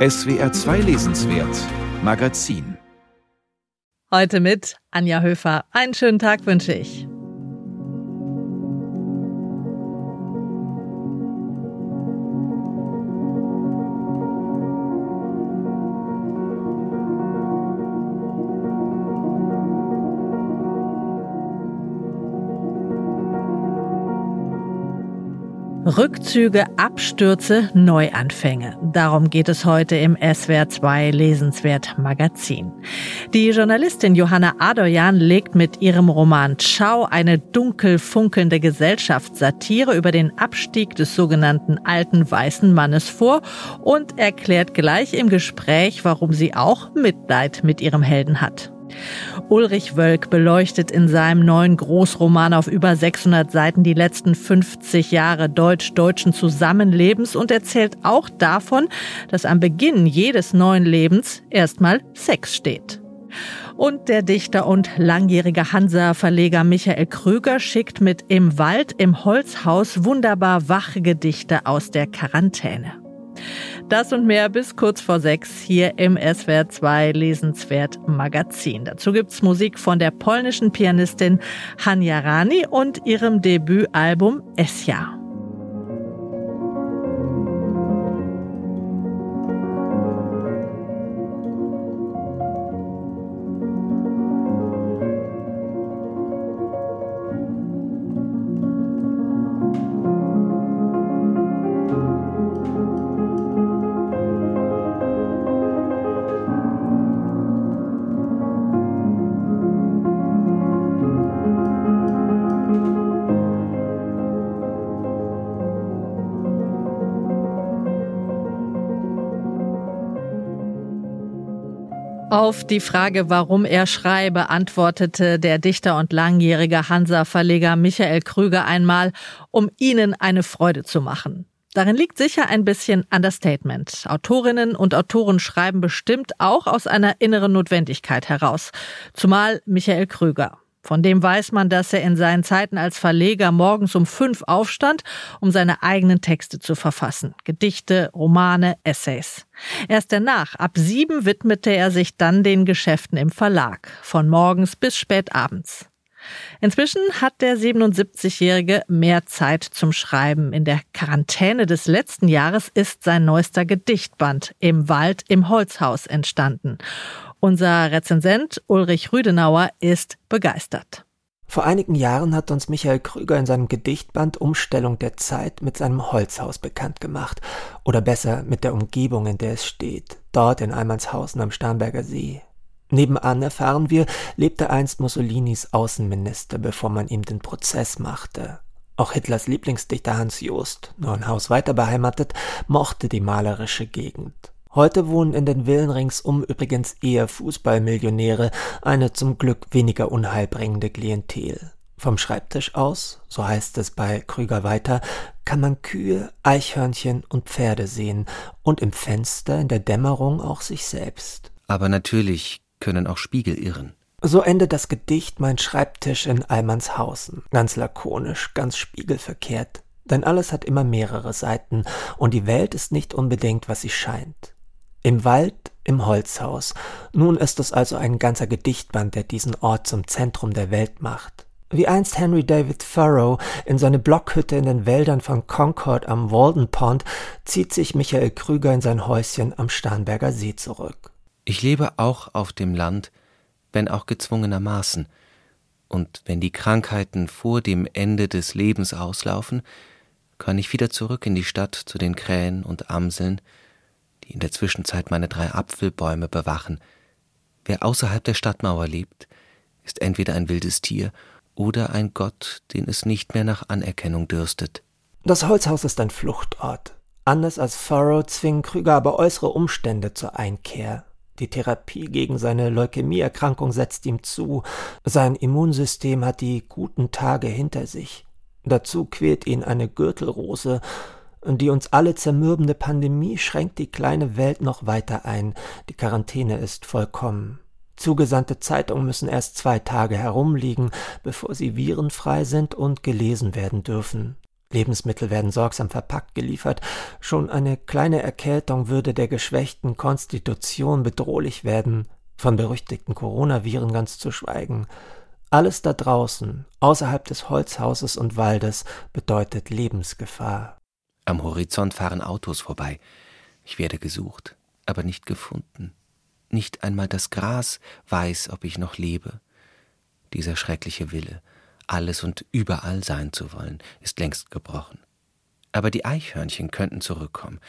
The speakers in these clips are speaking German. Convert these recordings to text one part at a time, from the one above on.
SWR 2 Lesenswert Magazin. Heute mit Anja Höfer. Einen schönen Tag wünsche ich. Rückzüge, Abstürze, Neuanfänge. Darum geht es heute im SWR 2 Lesenswert Magazin. Die Journalistin Johanna Adoyan legt mit ihrem Roman Ciao eine dunkel funkelnde Gesellschaftssatire über den Abstieg des sogenannten alten weißen Mannes vor und erklärt gleich im Gespräch, warum sie auch Mitleid mit ihrem Helden hat. Ulrich Wölk beleuchtet in seinem neuen Großroman auf über 600 Seiten die letzten 50 Jahre deutsch-deutschen Zusammenlebens und erzählt auch davon, dass am Beginn jedes neuen Lebens erstmal Sex steht. Und der Dichter und langjährige Hansa-Verleger Michael Krüger schickt mit Im Wald im Holzhaus wunderbar wache Gedichte aus der Quarantäne. Das und mehr bis kurz vor sechs hier im SWR 2 Lesenswert Magazin. Dazu gibt's Musik von der polnischen Pianistin Hania Rani und ihrem Debütalbum Esja. Auf die Frage, warum er schreibe, antwortete der Dichter und langjährige Hansa-Verleger Michael Krüger einmal, um ihnen eine Freude zu machen. Darin liegt sicher ein bisschen Understatement. Autorinnen und Autoren schreiben bestimmt auch aus einer inneren Notwendigkeit heraus. Zumal Michael Krüger. Von dem weiß man, dass er in seinen Zeiten als Verleger morgens um fünf aufstand, um seine eigenen Texte zu verfassen. Gedichte, Romane, Essays. Erst danach, ab sieben, widmete er sich dann den Geschäften im Verlag. Von morgens bis spät abends. Inzwischen hat der 77-Jährige mehr Zeit zum Schreiben. In der Quarantäne des letzten Jahres ist sein neuester Gedichtband Im Wald im Holzhaus entstanden. Unser Rezensent Ulrich Rüdenauer ist begeistert. Vor einigen Jahren hat uns Michael Krüger in seinem Gedichtband Umstellung der Zeit mit seinem Holzhaus bekannt gemacht. Oder besser mit der Umgebung, in der es steht. Dort in Almanshausen am Starnberger See. Nebenan erfahren wir, lebte einst Mussolinis Außenminister, bevor man ihm den Prozess machte. Auch Hitlers Lieblingsdichter Hans Jost, nur ein Haus weiter beheimatet, mochte die malerische Gegend. Heute wohnen in den Villen ringsum übrigens eher Fußballmillionäre, eine zum Glück weniger unheilbringende Klientel. Vom Schreibtisch aus, so heißt es bei Krüger weiter, kann man Kühe, Eichhörnchen und Pferde sehen und im Fenster in der Dämmerung auch sich selbst. Aber natürlich können auch Spiegel irren. So endet das Gedicht Mein Schreibtisch in Almanshausen. Ganz lakonisch, ganz spiegelverkehrt. Denn alles hat immer mehrere Seiten und die Welt ist nicht unbedingt, was sie scheint. Im Wald, im Holzhaus. Nun ist es also ein ganzer Gedichtband, der diesen Ort zum Zentrum der Welt macht. Wie einst Henry David Thoreau in seine Blockhütte in den Wäldern von Concord am Walden Pond, zieht sich Michael Krüger in sein Häuschen am Starnberger See zurück. Ich lebe auch auf dem Land, wenn auch gezwungenermaßen. Und wenn die Krankheiten vor dem Ende des Lebens auslaufen, kann ich wieder zurück in die Stadt zu den Krähen und Amseln, die in der Zwischenzeit meine drei Apfelbäume bewachen. Wer außerhalb der Stadtmauer lebt, ist entweder ein wildes Tier oder ein Gott, den es nicht mehr nach Anerkennung dürstet. Das Holzhaus ist ein Fluchtort. Anders als Furrow zwingen Krüger aber äußere Umstände zur Einkehr. Die Therapie gegen seine Leukämieerkrankung setzt ihm zu. Sein Immunsystem hat die guten Tage hinter sich. Dazu quält ihn eine Gürtelrose, die uns alle zermürbende Pandemie schränkt die kleine Welt noch weiter ein. Die Quarantäne ist vollkommen. Zugesandte Zeitungen müssen erst zwei Tage herumliegen, bevor sie virenfrei sind und gelesen werden dürfen. Lebensmittel werden sorgsam verpackt geliefert, schon eine kleine Erkältung würde der geschwächten Konstitution bedrohlich werden, von berüchtigten Coronaviren ganz zu schweigen. Alles da draußen, außerhalb des Holzhauses und Waldes, bedeutet Lebensgefahr. Am Horizont fahren Autos vorbei. Ich werde gesucht, aber nicht gefunden. Nicht einmal das Gras weiß, ob ich noch lebe. Dieser schreckliche Wille, alles und überall sein zu wollen, ist längst gebrochen. Aber die Eichhörnchen könnten zurückkommen,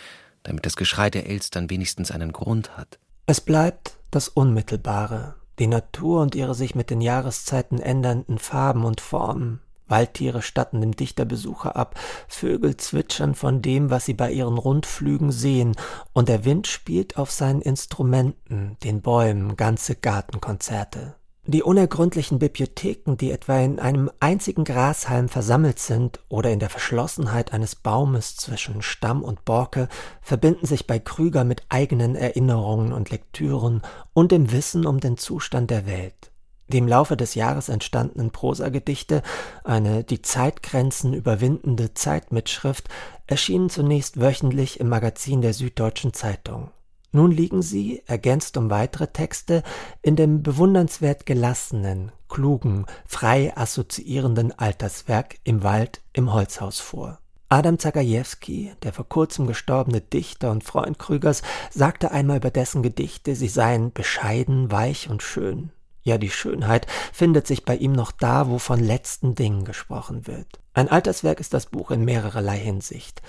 damit das Geschrei der Elstern wenigstens einen Grund hat. Es bleibt das Unmittelbare, die Natur und ihre sich mit den Jahreszeiten ändernden Farben und Formen. Waldtiere statten dem Dichter Besucher ab, Vögel zwitschern von dem, was sie bei ihren Rundflügen sehen, und der Wind spielt auf seinen Instrumenten, den Bäumen, ganze Gartenkonzerte. Die unergründlichen Bibliotheken, die etwa in einem einzigen Grashalm versammelt sind oder in der Verschlossenheit eines Baumes zwischen Stamm und Borke, verbinden sich bei Krüger mit eigenen Erinnerungen und Lektüren und dem Wissen um den Zustand der Welt. Die im Laufe des Jahres entstandenen Prosagedichte, eine die Zeitgrenzen überwindende Zeitmitschrift, erschienen zunächst wöchentlich im Magazin der Süddeutschen Zeitung. Nun liegen sie, ergänzt um weitere Texte, in dem bewundernswert gelassenen, klugen, frei assoziierenden Alterswerk Im Wald im Holzhaus vor. Adam Zagajewski, der vor kurzem gestorbene Dichter und Freund Krügers, sagte einmal über dessen Gedichte, sie seien bescheiden, weich und schön. Ja, die Schönheit findet sich bei ihm noch da, wo von letzten Dingen gesprochen wird. Ein Alterswerk ist das Buch in mehrererlei Hinsicht.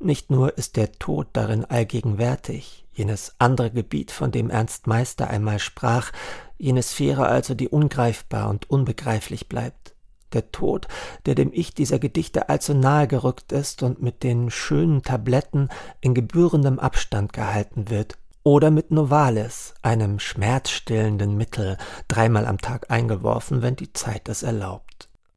Nicht nur ist der Tod darin allgegenwärtig, jenes andere Gebiet, von dem Ernst Meister einmal sprach, jene Sphäre also, die ungreifbar und unbegreiflich bleibt. Der Tod, der dem Ich dieser Gedichte allzu nahe gerückt ist und mit den schönen Tabletten in gebührendem Abstand gehalten wird, oder mit Novalis, einem schmerzstillenden Mittel, dreimal am Tag eingeworfen, wenn die Zeit es erlaubt.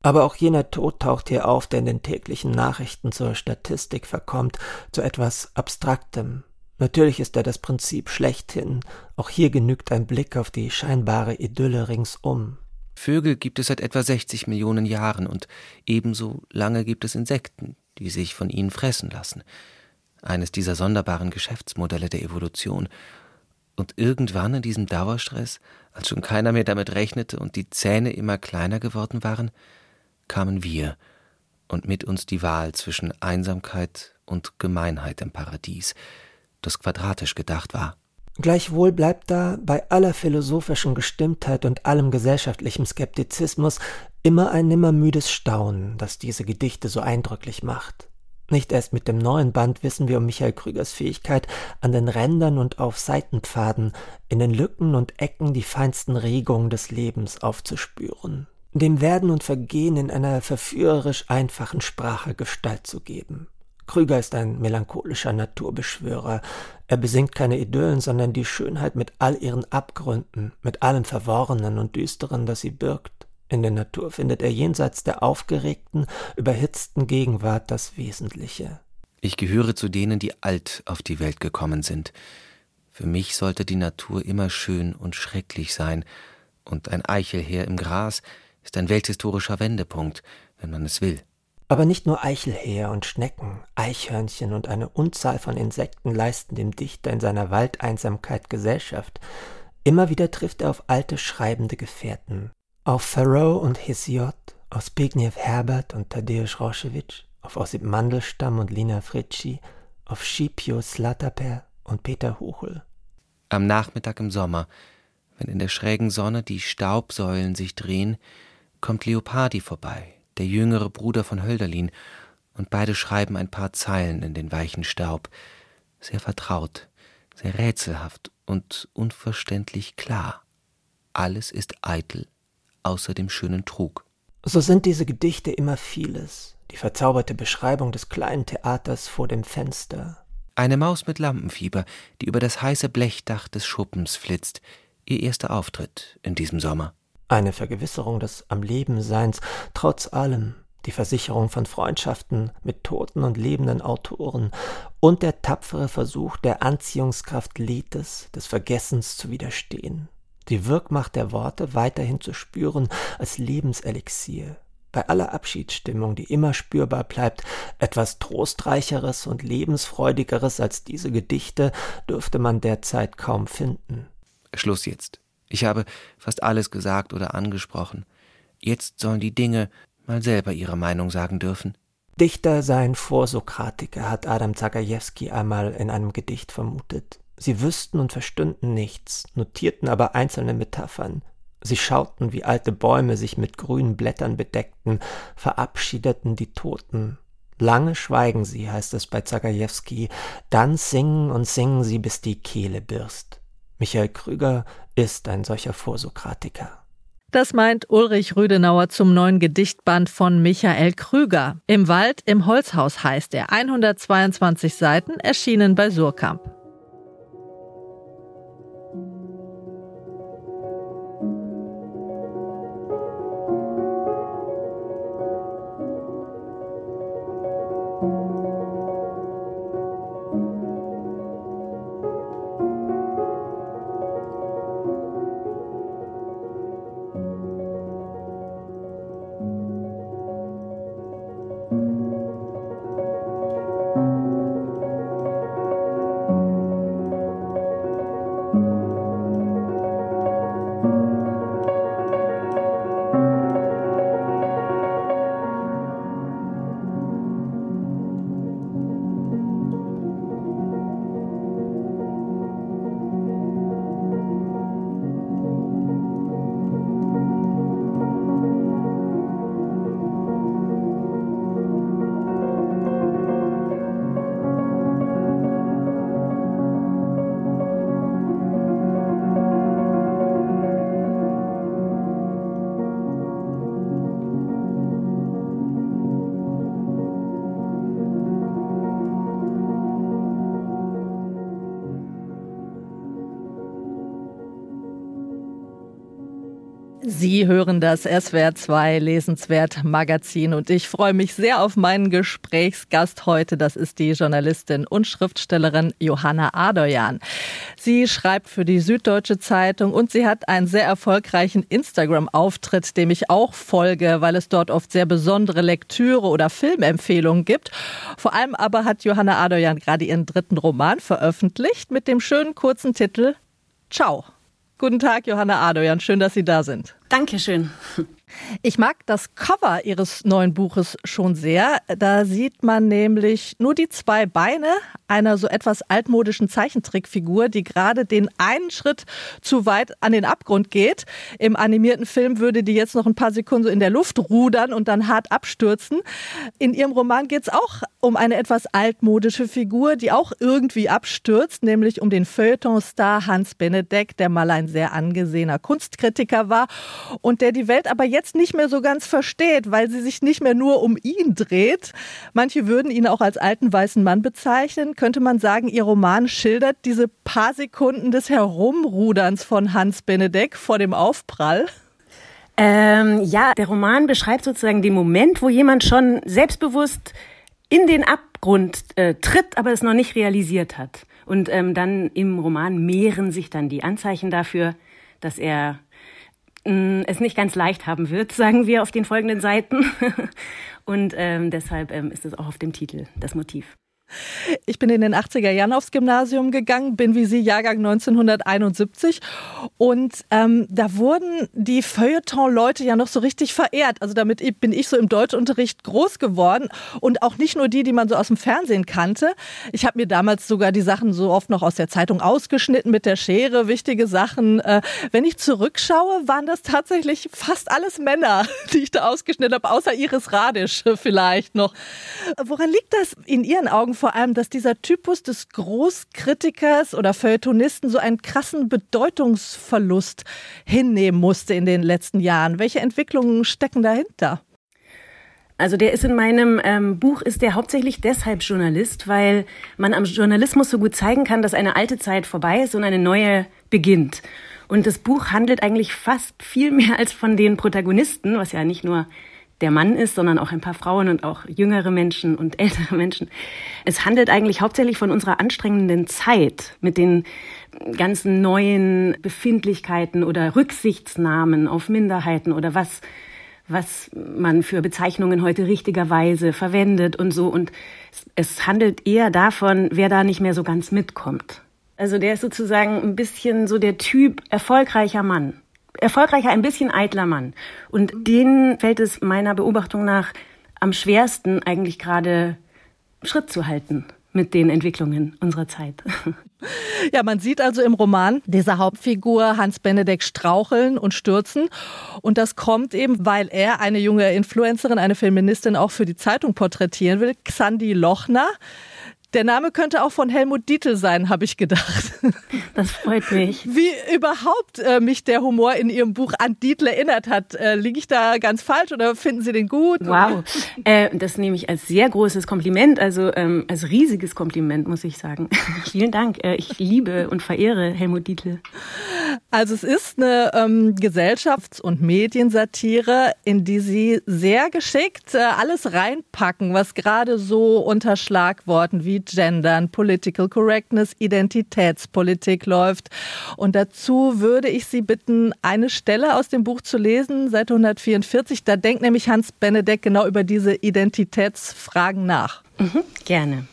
Aber auch jener Tod taucht hier auf, der in den täglichen Nachrichten zur Statistik verkommt, zu etwas Abstraktem. Natürlich ist er das Prinzip schlechthin, auch hier genügt ein Blick auf die scheinbare Idylle ringsum. Vögel gibt es seit etwa 60 Millionen Jahren und ebenso lange gibt es Insekten, die sich von ihnen fressen lassen eines dieser sonderbaren Geschäftsmodelle der Evolution. Und irgendwann in diesem Dauerstress, als schon keiner mehr damit rechnete und die Zähne immer kleiner geworden waren, kamen wir und mit uns die Wahl zwischen Einsamkeit und Gemeinheit im Paradies, das quadratisch gedacht war. Gleichwohl bleibt da bei aller philosophischen Gestimmtheit und allem gesellschaftlichen Skeptizismus immer ein nimmermüdes Staunen, das diese Gedichte so eindrücklich macht. Nicht erst mit dem neuen Band wissen wir um Michael Krügers Fähigkeit, an den Rändern und auf Seitenpfaden, in den Lücken und Ecken die feinsten Regungen des Lebens aufzuspüren, dem Werden und Vergehen in einer verführerisch einfachen Sprache Gestalt zu geben. Krüger ist ein melancholischer Naturbeschwörer. Er besingt keine Idyllen, sondern die Schönheit mit all ihren Abgründen, mit allem Verworrenen und Düsteren, das sie birgt. In der Natur findet er jenseits der aufgeregten, überhitzten Gegenwart das Wesentliche. Ich gehöre zu denen, die alt auf die Welt gekommen sind. Für mich sollte die Natur immer schön und schrecklich sein, und ein Eichelheer im Gras ist ein welthistorischer Wendepunkt, wenn man es will. Aber nicht nur Eichelheer und Schnecken, Eichhörnchen und eine Unzahl von Insekten leisten dem Dichter in seiner Waldeinsamkeit Gesellschaft. Immer wieder trifft er auf alte schreibende Gefährten, auf Thoreau und Hesiod, auf Zbigniew Herbert und Tadeusz Roszewicz, auf Ossip Mandelstam und Lina Fritschi, auf Scipio Slataper und Peter Huchel. Am Nachmittag im Sommer, wenn in der schrägen Sonne die Staubsäulen sich drehen, kommt Leopardi vorbei, der jüngere Bruder von Hölderlin, und beide schreiben ein paar Zeilen in den weichen Staub, sehr vertraut, sehr rätselhaft und unverständlich klar. Alles ist eitel außer dem schönen Trug. So sind diese Gedichte immer vieles, die verzauberte Beschreibung des kleinen Theaters vor dem Fenster. Eine Maus mit Lampenfieber, die über das heiße Blechdach des Schuppens flitzt, ihr erster Auftritt in diesem Sommer. Eine Vergewisserung des Am Leben Seins, trotz allem, die Versicherung von Freundschaften mit toten und lebenden Autoren und der tapfere Versuch der Anziehungskraft Letes, des Vergessens zu widerstehen die Wirkmacht der Worte weiterhin zu spüren als Lebenselixier. bei aller Abschiedsstimmung, die immer spürbar bleibt, etwas Trostreicheres und Lebensfreudigeres als diese Gedichte dürfte man derzeit kaum finden. Schluss jetzt. Ich habe fast alles gesagt oder angesprochen. Jetzt sollen die Dinge mal selber ihre Meinung sagen dürfen. Dichter seien Vorsokratiker, hat Adam Zagajewski einmal in einem Gedicht vermutet. Sie wüssten und verstünden nichts, notierten aber einzelne Metaphern. Sie schauten, wie alte Bäume sich mit grünen Blättern bedeckten, verabschiedeten die Toten. Lange schweigen sie, heißt es bei Zagajewski, dann singen und singen sie, bis die Kehle birst. Michael Krüger ist ein solcher Vorsokratiker. Das meint Ulrich Rüdenauer zum neuen Gedichtband von Michael Krüger. Im Wald im Holzhaus heißt er. 122 Seiten, erschienen bei Surkamp. Sie hören das SWR2 Lesenswert Magazin und ich freue mich sehr auf meinen Gesprächsgast heute. Das ist die Journalistin und Schriftstellerin Johanna Adoyan. Sie schreibt für die Süddeutsche Zeitung und sie hat einen sehr erfolgreichen Instagram-Auftritt, dem ich auch folge, weil es dort oft sehr besondere Lektüre oder Filmempfehlungen gibt. Vor allem aber hat Johanna Adoyan gerade ihren dritten Roman veröffentlicht mit dem schönen kurzen Titel Ciao. Guten Tag, Johanna Adoyan. Schön, dass Sie da sind. Dankeschön. Ich mag das Cover Ihres neuen Buches schon sehr. Da sieht man nämlich nur die zwei Beine einer so etwas altmodischen Zeichentrickfigur, die gerade den einen Schritt zu weit an den Abgrund geht. Im animierten Film würde die jetzt noch ein paar Sekunden in der Luft rudern und dann hart abstürzen. In Ihrem Roman geht es auch um eine etwas altmodische Figur, die auch irgendwie abstürzt, nämlich um den Feuilleton-Star Hans Benedek, der mal ein sehr angesehener Kunstkritiker war und der die Welt aber jetzt nicht mehr so ganz versteht, weil sie sich nicht mehr nur um ihn dreht. Manche würden ihn auch als alten weißen Mann bezeichnen. Könnte man sagen, ihr Roman schildert diese paar Sekunden des Herumruderns von Hans Benedek vor dem Aufprall? Ähm, ja, der Roman beschreibt sozusagen den Moment, wo jemand schon selbstbewusst in den Abgrund äh, tritt, aber es noch nicht realisiert hat. Und ähm, dann im Roman mehren sich dann die Anzeichen dafür, dass er es nicht ganz leicht haben wird, sagen wir auf den folgenden Seiten. Und ähm, deshalb ähm, ist es auch auf dem Titel das Motiv. Ich bin in den 80er Jahren aufs Gymnasium gegangen, bin wie Sie Jahrgang 1971 und ähm, da wurden die Feuilleton-Leute ja noch so richtig verehrt. Also damit bin ich so im Deutschunterricht groß geworden und auch nicht nur die, die man so aus dem Fernsehen kannte. Ich habe mir damals sogar die Sachen so oft noch aus der Zeitung ausgeschnitten mit der Schere, wichtige Sachen. Äh, wenn ich zurückschaue, waren das tatsächlich fast alles Männer, die ich da ausgeschnitten habe, außer Iris Radisch vielleicht noch. Woran liegt das in Ihren Augen vor allem, dass dieser Typus des Großkritikers oder Feuilletonisten so einen krassen Bedeutungsverlust hinnehmen musste in den letzten Jahren. Welche Entwicklungen stecken dahinter? Also der ist in meinem ähm, Buch ist der hauptsächlich deshalb Journalist, weil man am Journalismus so gut zeigen kann, dass eine alte Zeit vorbei ist und eine neue beginnt. Und das Buch handelt eigentlich fast viel mehr als von den Protagonisten, was ja nicht nur der Mann ist, sondern auch ein paar Frauen und auch jüngere Menschen und ältere Menschen. Es handelt eigentlich hauptsächlich von unserer anstrengenden Zeit mit den ganzen neuen Befindlichkeiten oder Rücksichtsnahmen auf Minderheiten oder was was man für Bezeichnungen heute richtigerweise verwendet und so. Und es handelt eher davon, wer da nicht mehr so ganz mitkommt. Also der ist sozusagen ein bisschen so der Typ erfolgreicher Mann. Erfolgreicher, ein bisschen eitler Mann. Und denen fällt es meiner Beobachtung nach am schwersten eigentlich gerade Schritt zu halten mit den Entwicklungen unserer Zeit. Ja, man sieht also im Roman dieser Hauptfigur Hans Benedek straucheln und stürzen. Und das kommt eben, weil er eine junge Influencerin, eine Feministin auch für die Zeitung porträtieren will, Xandi Lochner. Der Name könnte auch von Helmut Dietl sein, habe ich gedacht. Das freut mich. Wie überhaupt äh, mich der Humor in Ihrem Buch an Dietl erinnert hat. Äh, Liege ich da ganz falsch oder finden Sie den gut? Wow, äh, das nehme ich als sehr großes Kompliment, also ähm, als riesiges Kompliment, muss ich sagen. Vielen Dank. Äh, ich liebe und verehre Helmut Dietl. Also es ist eine ähm, Gesellschafts- und Mediensatire, in die Sie sehr geschickt äh, alles reinpacken, was gerade so unter Schlagworten wie Gendern, Political Correctness, Identitätspolitik läuft. Und dazu würde ich Sie bitten, eine Stelle aus dem Buch zu lesen, Seite 144. Da denkt nämlich Hans Benedek genau über diese Identitätsfragen nach. Mhm, gerne.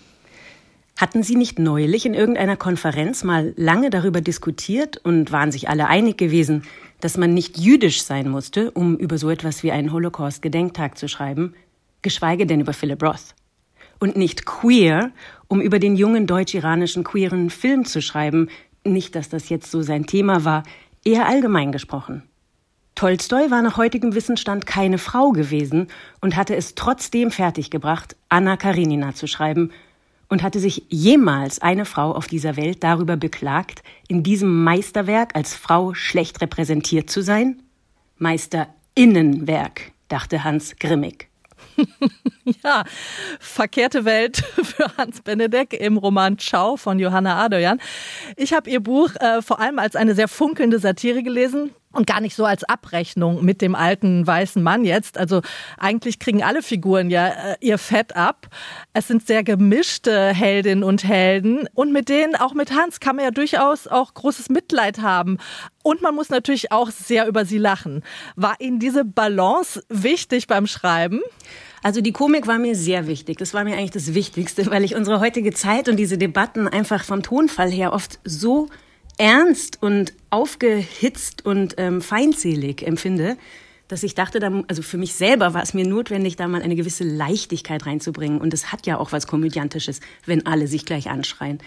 Hatten Sie nicht neulich in irgendeiner Konferenz mal lange darüber diskutiert und waren sich alle einig gewesen, dass man nicht jüdisch sein musste, um über so etwas wie einen Holocaust-Gedenktag zu schreiben, geschweige denn über Philip Roth? Und nicht queer, um über den jungen deutsch-iranischen queeren Film zu schreiben, nicht, dass das jetzt so sein Thema war, eher allgemein gesprochen. Tolstoi war nach heutigem Wissensstand keine Frau gewesen und hatte es trotzdem fertiggebracht, Anna Karenina zu schreiben, und hatte sich jemals eine Frau auf dieser Welt darüber beklagt, in diesem Meisterwerk als Frau schlecht repräsentiert zu sein? Meisterinnenwerk, dachte Hans grimmig. ja, verkehrte Welt für Hans Benedek im Roman Ciao von Johanna Adoyan. Ich habe ihr Buch äh, vor allem als eine sehr funkelnde Satire gelesen und gar nicht so als Abrechnung mit dem alten weißen Mann jetzt. Also eigentlich kriegen alle Figuren ja äh, ihr Fett ab. Es sind sehr gemischte Heldinnen und Helden und mit denen, auch mit Hans, kann man ja durchaus auch großes Mitleid haben. Und man muss natürlich auch sehr über sie lachen. War Ihnen diese Balance wichtig beim Schreiben? Also die Komik war mir sehr wichtig. Das war mir eigentlich das Wichtigste, weil ich unsere heutige Zeit und diese Debatten einfach vom Tonfall her oft so ernst und aufgehitzt und ähm, feindselig empfinde, dass ich dachte, da, also für mich selber war es mir notwendig, da mal eine gewisse Leichtigkeit reinzubringen. Und es hat ja auch was Komödiantisches, wenn alle sich gleich anschreien.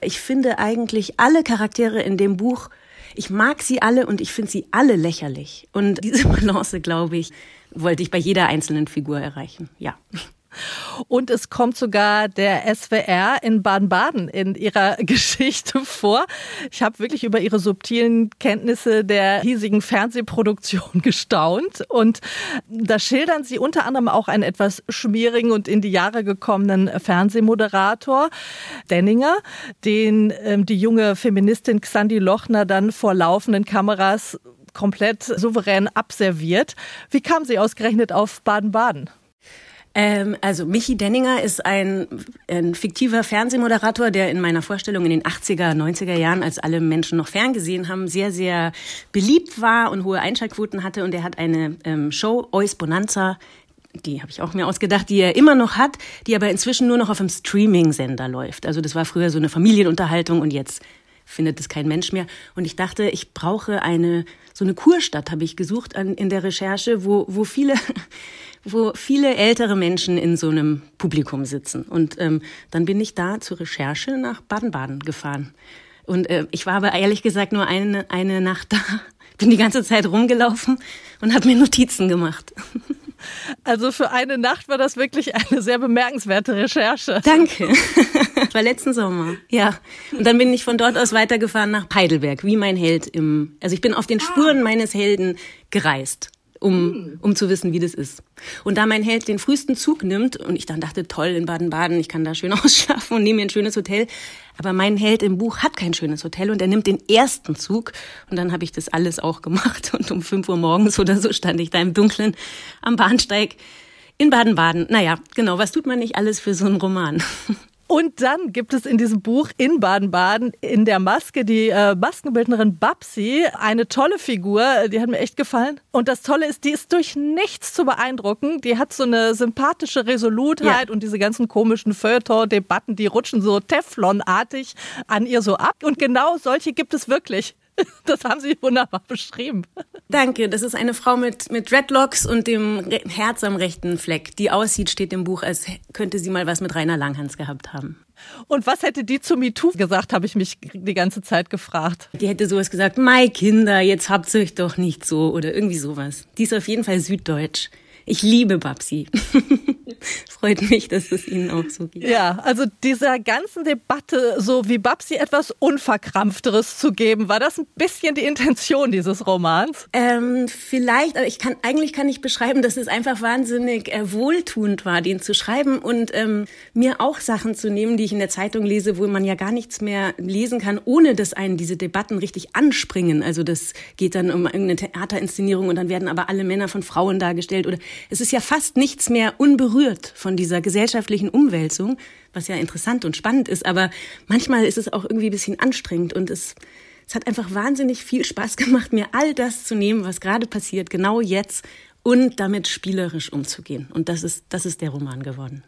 Ich finde eigentlich alle Charaktere in dem Buch, ich mag sie alle und ich finde sie alle lächerlich. Und diese Balance, glaube ich, wollte ich bei jeder einzelnen Figur erreichen. Ja. Und es kommt sogar der SWR in Baden-Baden in ihrer Geschichte vor. Ich habe wirklich über ihre subtilen Kenntnisse der hiesigen Fernsehproduktion gestaunt. Und da schildern sie unter anderem auch einen etwas schmierigen und in die Jahre gekommenen Fernsehmoderator Denninger, den ähm, die junge Feministin Xandi Lochner dann vor laufenden Kameras komplett souverän abserviert. Wie kam sie ausgerechnet auf Baden-Baden? Ähm, also Michi Denninger ist ein, ein fiktiver Fernsehmoderator, der in meiner Vorstellung in den 80er, 90er Jahren, als alle Menschen noch ferngesehen haben, sehr, sehr beliebt war und hohe Einschaltquoten hatte. Und er hat eine ähm, Show, Ois Bonanza, die habe ich auch mir ausgedacht, die er immer noch hat, die aber inzwischen nur noch auf einem Streaming-Sender läuft. Also das war früher so eine Familienunterhaltung und jetzt findet es kein Mensch mehr. Und ich dachte, ich brauche eine, so eine Kurstadt habe ich gesucht an, in der Recherche, wo, wo viele, wo viele ältere Menschen in so einem Publikum sitzen. Und ähm, dann bin ich da zur Recherche nach Baden-Baden gefahren. Und äh, ich war aber ehrlich gesagt nur eine, eine Nacht da, bin die ganze Zeit rumgelaufen und habe mir Notizen gemacht. Also für eine Nacht war das wirklich eine sehr bemerkenswerte Recherche. Danke. Das war letzten Sommer. Ja. Und dann bin ich von dort aus weitergefahren nach Heidelberg, wie mein Held im, also ich bin auf den Spuren meines Helden gereist um, um zu wissen, wie das ist. Und da mein Held den frühesten Zug nimmt und ich dann dachte, toll, in Baden-Baden, ich kann da schön ausschlafen und nehme mir ein schönes Hotel. Aber mein Held im Buch hat kein schönes Hotel und er nimmt den ersten Zug. Und dann habe ich das alles auch gemacht. Und um fünf Uhr morgens oder so stand ich da im Dunkeln am Bahnsteig in Baden-Baden. Naja, genau, was tut man nicht alles für so einen Roman? Und dann gibt es in diesem Buch in Baden-Baden in der Maske die äh, Maskenbildnerin Babsi, eine tolle Figur, die hat mir echt gefallen. Und das Tolle ist, die ist durch nichts zu beeindrucken. Die hat so eine sympathische Resolutheit ja. und diese ganzen komischen Feuilleton-Debatten, die rutschen so Teflonartig an ihr so ab. Und genau solche gibt es wirklich. Das haben Sie wunderbar beschrieben. Danke. Das ist eine Frau mit, mit Dreadlocks und dem Herz am rechten Fleck. Die aussieht, steht im Buch, als könnte sie mal was mit Rainer Langhans gehabt haben. Und was hätte die zu MeToo gesagt, habe ich mich die ganze Zeit gefragt. Die hätte sowas gesagt, Mai Kinder, jetzt habt ihr euch doch nicht so oder irgendwie sowas. Die ist auf jeden Fall süddeutsch. Ich liebe Babsi. Freut mich, dass es Ihnen auch so geht. Ja, also dieser ganzen Debatte, so wie Babsi etwas Unverkrampfteres zu geben, war das ein bisschen die Intention dieses Romans? Ähm, vielleicht, aber ich kann, eigentlich kann ich beschreiben, dass es einfach wahnsinnig äh, wohltuend war, den zu schreiben und ähm, mir auch Sachen zu nehmen, die ich in der Zeitung lese, wo man ja gar nichts mehr lesen kann, ohne dass einen diese Debatten richtig anspringen. Also das geht dann um irgendeine Theaterinszenierung und dann werden aber alle Männer von Frauen dargestellt oder es ist ja fast nichts mehr unberührt von dieser gesellschaftlichen Umwälzung, was ja interessant und spannend ist, aber manchmal ist es auch irgendwie ein bisschen anstrengend und es, es hat einfach wahnsinnig viel Spaß gemacht, mir all das zu nehmen, was gerade passiert, genau jetzt und damit spielerisch umzugehen. Und das ist, das ist der Roman geworden.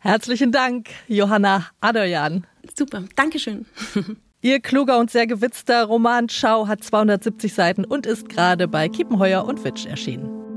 Herzlichen Dank, Johanna Adoyan. Super, Dankeschön. Ihr kluger und sehr gewitzter Roman Schau hat 270 Seiten und ist gerade bei Kiepenheuer und Witsch erschienen.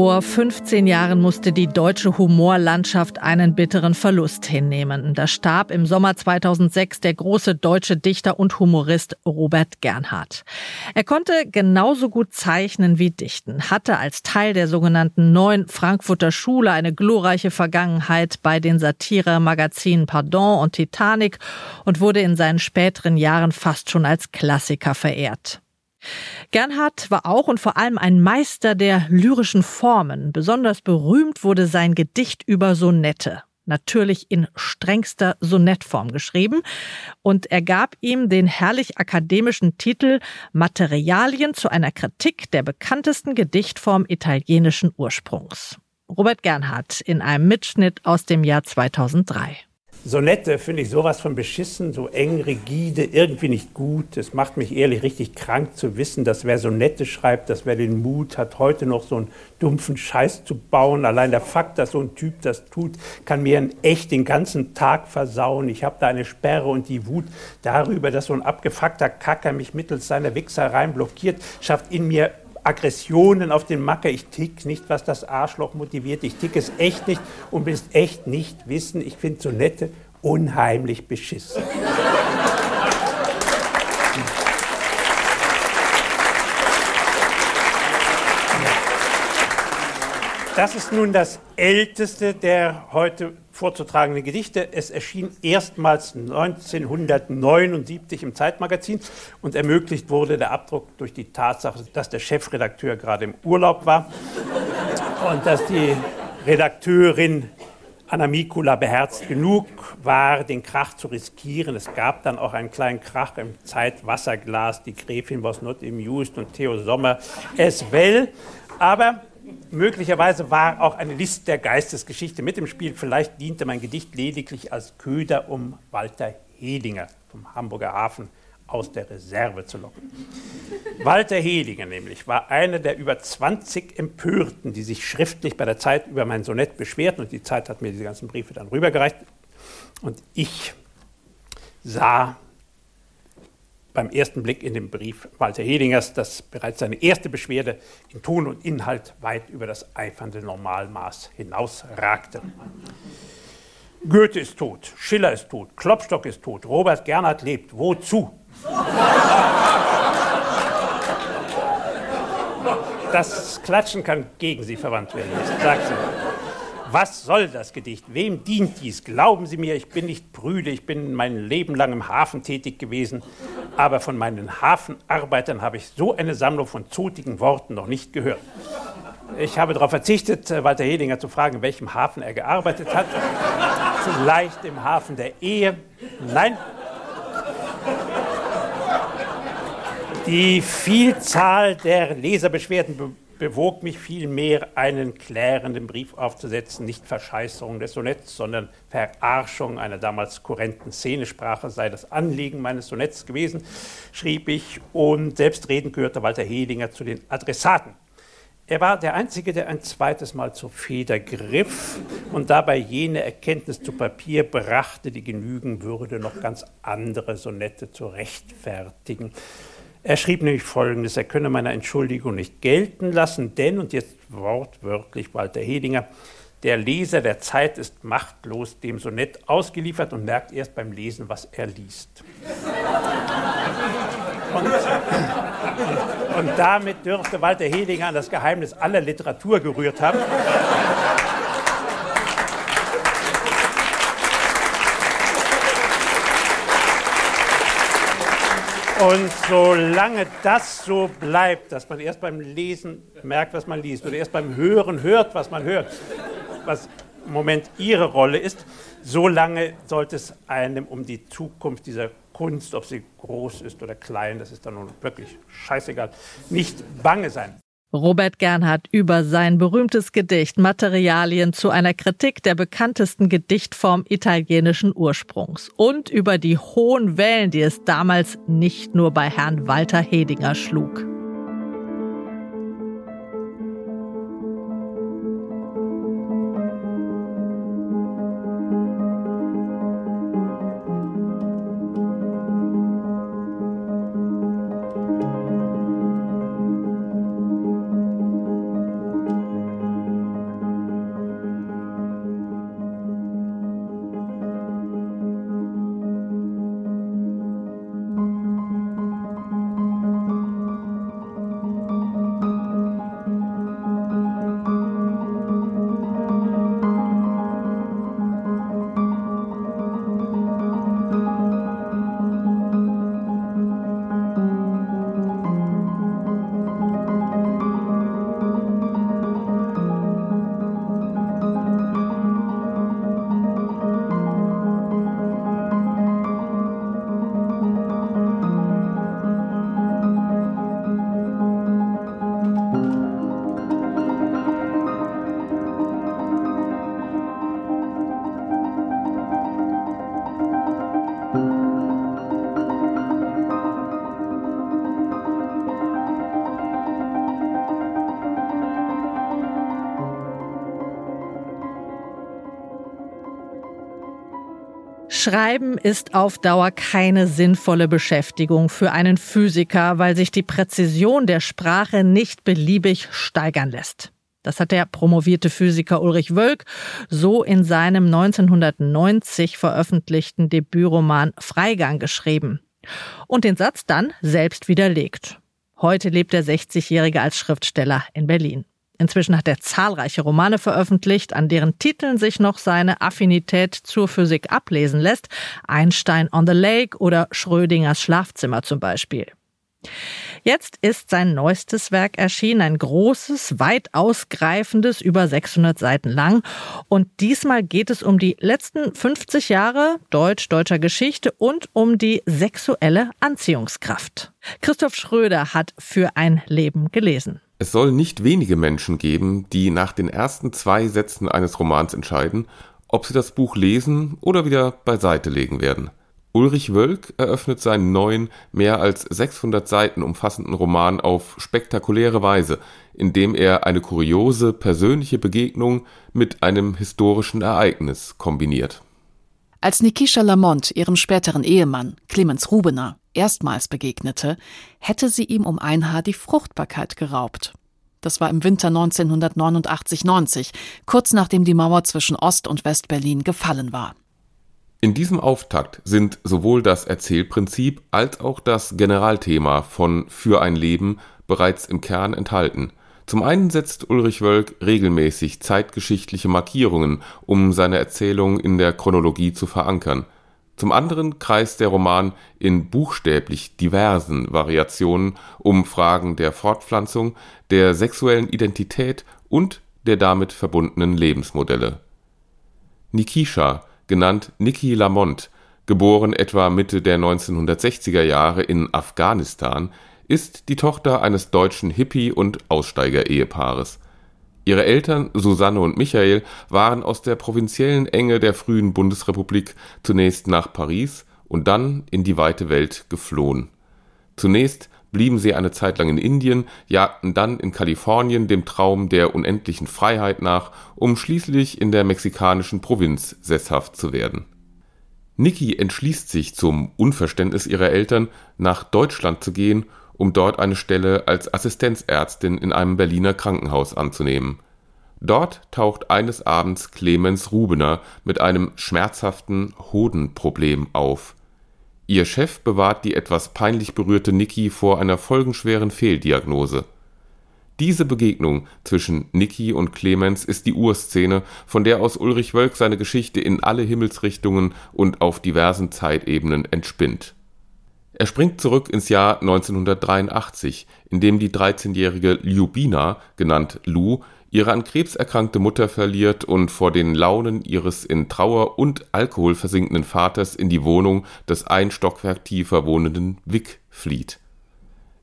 Vor 15 Jahren musste die deutsche Humorlandschaft einen bitteren Verlust hinnehmen. Da starb im Sommer 2006 der große deutsche Dichter und Humorist Robert Gernhardt. Er konnte genauso gut zeichnen wie dichten, hatte als Teil der sogenannten neuen Frankfurter Schule eine glorreiche Vergangenheit bei den Satire-Magazinen Pardon und Titanic und wurde in seinen späteren Jahren fast schon als Klassiker verehrt. Gernhardt war auch und vor allem ein Meister der lyrischen Formen. Besonders berühmt wurde sein Gedicht über Sonette natürlich in strengster Sonettform geschrieben, und er gab ihm den herrlich akademischen Titel Materialien zu einer Kritik der bekanntesten Gedichtform italienischen Ursprungs. Robert Gernhardt in einem Mitschnitt aus dem Jahr 2003. Sonette finde ich sowas von beschissen, so eng, rigide, irgendwie nicht gut. Es macht mich ehrlich richtig krank zu wissen, dass wer Sonette schreibt, dass wer den Mut hat, heute noch so einen dumpfen Scheiß zu bauen. Allein der Fakt, dass so ein Typ das tut, kann mir echt den ganzen Tag versauen. Ich habe da eine Sperre und die Wut darüber, dass so ein abgefuckter Kacker mich mittels seiner Wichsereien blockiert, schafft in mir Aggressionen auf den Macker. Ich tick nicht, was das Arschloch motiviert. Ich tick es echt nicht und will es echt nicht wissen. Ich finde so nette unheimlich beschissen. Das ist nun das älteste der heute vorzutragenden Gedichte. Es erschien erstmals 1979 im Zeitmagazin und ermöglicht wurde der Abdruck durch die Tatsache, dass der Chefredakteur gerade im Urlaub war und dass die Redakteurin Anna Mikula beherzt genug war, den Krach zu riskieren. Es gab dann auch einen kleinen Krach im Zeitwasserglas. Die Gräfin was not amused und Theo Sommer es well. Aber möglicherweise war auch eine List der Geistesgeschichte mit im Spiel. Vielleicht diente mein Gedicht lediglich als Köder, um Walter Hedinger vom Hamburger Hafen aus der Reserve zu locken. Walter Hedinger nämlich war einer der über 20 Empörten, die sich schriftlich bei der Zeit über mein Sonett beschwerten. Und die Zeit hat mir diese ganzen Briefe dann rübergereicht. Und ich sah beim ersten Blick in den Brief Walter Hedingers, dass bereits seine erste Beschwerde in Ton und Inhalt weit über das eifernde Normalmaß hinausragte. Goethe ist tot, Schiller ist tot, Klopstock ist tot, Robert Gernhardt lebt. Wozu? Das Klatschen kann gegen Sie verwandt werden. Sagt sie. Was soll das Gedicht? Wem dient dies? Glauben Sie mir, ich bin nicht prüde, ich bin mein Leben lang im Hafen tätig gewesen, aber von meinen Hafenarbeitern habe ich so eine Sammlung von zotigen Worten noch nicht gehört. Ich habe darauf verzichtet, äh, Walter Hedinger zu fragen, in welchem Hafen er gearbeitet hat. Vielleicht im Hafen der Ehe. Nein, Die Vielzahl der Leserbeschwerden be bewog mich vielmehr, einen klärenden Brief aufzusetzen, nicht Verscheißerung des Sonetts, sondern Verarschung einer damals kurrenten Szenesprache sei das Anliegen meines Sonetts gewesen, schrieb ich, und selbstredend gehörte Walter Hedinger zu den Adressaten. Er war der Einzige, der ein zweites Mal zur Feder griff und dabei jene Erkenntnis zu Papier brachte, die genügen würde, noch ganz andere Sonette zu rechtfertigen. Er schrieb nämlich Folgendes, er könne meine Entschuldigung nicht gelten lassen, denn, und jetzt wortwörtlich Walter Hedinger, der Leser der Zeit ist machtlos dem Sonett ausgeliefert und merkt erst beim Lesen, was er liest. Und, und damit dürfte Walter Hedinger an das Geheimnis aller Literatur gerührt haben. Und solange das so bleibt, dass man erst beim Lesen merkt, was man liest, oder erst beim Hören hört, was man hört, was im Moment Ihre Rolle ist, solange sollte es einem um die Zukunft dieser Kunst, ob sie groß ist oder klein, das ist dann nun wirklich scheißegal, nicht bange sein. Robert Gernhardt über sein berühmtes Gedicht Materialien zu einer Kritik der bekanntesten Gedichtform italienischen Ursprungs und über die hohen Wellen, die es damals nicht nur bei Herrn Walter Hedinger schlug. Schreiben ist auf Dauer keine sinnvolle Beschäftigung für einen Physiker, weil sich die Präzision der Sprache nicht beliebig steigern lässt. Das hat der promovierte Physiker Ulrich Wölk so in seinem 1990 veröffentlichten Debütroman Freigang geschrieben und den Satz dann selbst widerlegt. Heute lebt der 60-Jährige als Schriftsteller in Berlin. Inzwischen hat er zahlreiche Romane veröffentlicht, an deren Titeln sich noch seine Affinität zur Physik ablesen lässt. Einstein on the Lake oder Schrödingers Schlafzimmer zum Beispiel. Jetzt ist sein neuestes Werk erschienen, ein großes, weit ausgreifendes, über 600 Seiten lang. Und diesmal geht es um die letzten 50 Jahre deutsch-deutscher Geschichte und um die sexuelle Anziehungskraft. Christoph Schröder hat für ein Leben gelesen. Es soll nicht wenige Menschen geben, die nach den ersten zwei Sätzen eines Romans entscheiden, ob sie das Buch lesen oder wieder beiseite legen werden. Ulrich Wölk eröffnet seinen neuen, mehr als 600 Seiten umfassenden Roman auf spektakuläre Weise, indem er eine kuriose persönliche Begegnung mit einem historischen Ereignis kombiniert. Als Nikisha Lamont ihrem späteren Ehemann Clemens Rubener erstmals begegnete, hätte sie ihm um ein Haar die Fruchtbarkeit geraubt. Das war im Winter 1989-90, kurz nachdem die Mauer zwischen Ost- und Westberlin gefallen war. In diesem Auftakt sind sowohl das Erzählprinzip als auch das Generalthema von Für ein Leben bereits im Kern enthalten. Zum einen setzt Ulrich Wölk regelmäßig zeitgeschichtliche Markierungen, um seine Erzählung in der Chronologie zu verankern. Zum anderen kreist der Roman in buchstäblich diversen Variationen um Fragen der Fortpflanzung, der sexuellen Identität und der damit verbundenen Lebensmodelle. Nikisha genannt Niki Lamont, geboren etwa Mitte der 1960er Jahre in Afghanistan, ist die Tochter eines deutschen Hippie und Aussteiger-Ehepaares. Ihre Eltern Susanne und Michael waren aus der provinziellen Enge der frühen Bundesrepublik zunächst nach Paris und dann in die weite Welt geflohen. Zunächst blieben sie eine Zeit lang in Indien, jagten dann in Kalifornien dem Traum der unendlichen Freiheit nach, um schließlich in der mexikanischen Provinz sesshaft zu werden. Nikki entschließt sich zum Unverständnis ihrer Eltern, nach Deutschland zu gehen, um dort eine Stelle als Assistenzärztin in einem Berliner Krankenhaus anzunehmen. Dort taucht eines Abends Clemens Rubener mit einem schmerzhaften Hodenproblem auf Ihr Chef bewahrt die etwas peinlich berührte Niki vor einer folgenschweren Fehldiagnose. Diese Begegnung zwischen Niki und Clemens ist die Urszene, von der aus Ulrich Wölk seine Geschichte in alle Himmelsrichtungen und auf diversen Zeitebenen entspinnt. Er springt zurück ins Jahr 1983, in dem die 13-jährige Ljubina, genannt Lu, ihre an Krebs erkrankte Mutter verliert und vor den Launen ihres in Trauer und Alkohol versinkenden Vaters in die Wohnung des ein Stockwerk tiefer wohnenden Wick flieht.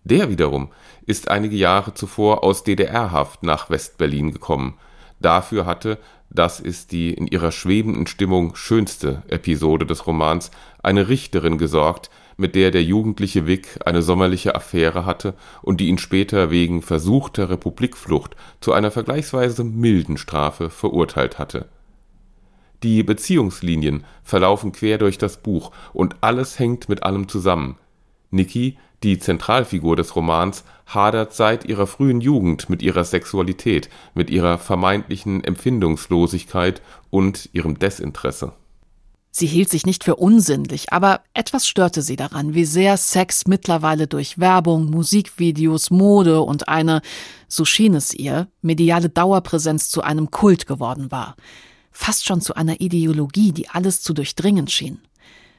Der wiederum ist einige Jahre zuvor aus DDR-Haft nach West-Berlin gekommen. Dafür hatte, das ist die in ihrer schwebenden Stimmung schönste Episode des Romans, eine Richterin gesorgt, mit der der jugendliche Wick eine sommerliche Affäre hatte und die ihn später wegen versuchter Republikflucht zu einer vergleichsweise milden Strafe verurteilt hatte. Die Beziehungslinien verlaufen quer durch das Buch und alles hängt mit allem zusammen. Niki, die Zentralfigur des Romans, hadert seit ihrer frühen Jugend mit ihrer Sexualität, mit ihrer vermeintlichen Empfindungslosigkeit und ihrem Desinteresse Sie hielt sich nicht für unsinnlich, aber etwas störte sie daran, wie sehr Sex mittlerweile durch Werbung, Musikvideos, Mode und eine, so schien es ihr, mediale Dauerpräsenz zu einem Kult geworden war. Fast schon zu einer Ideologie, die alles zu durchdringen schien.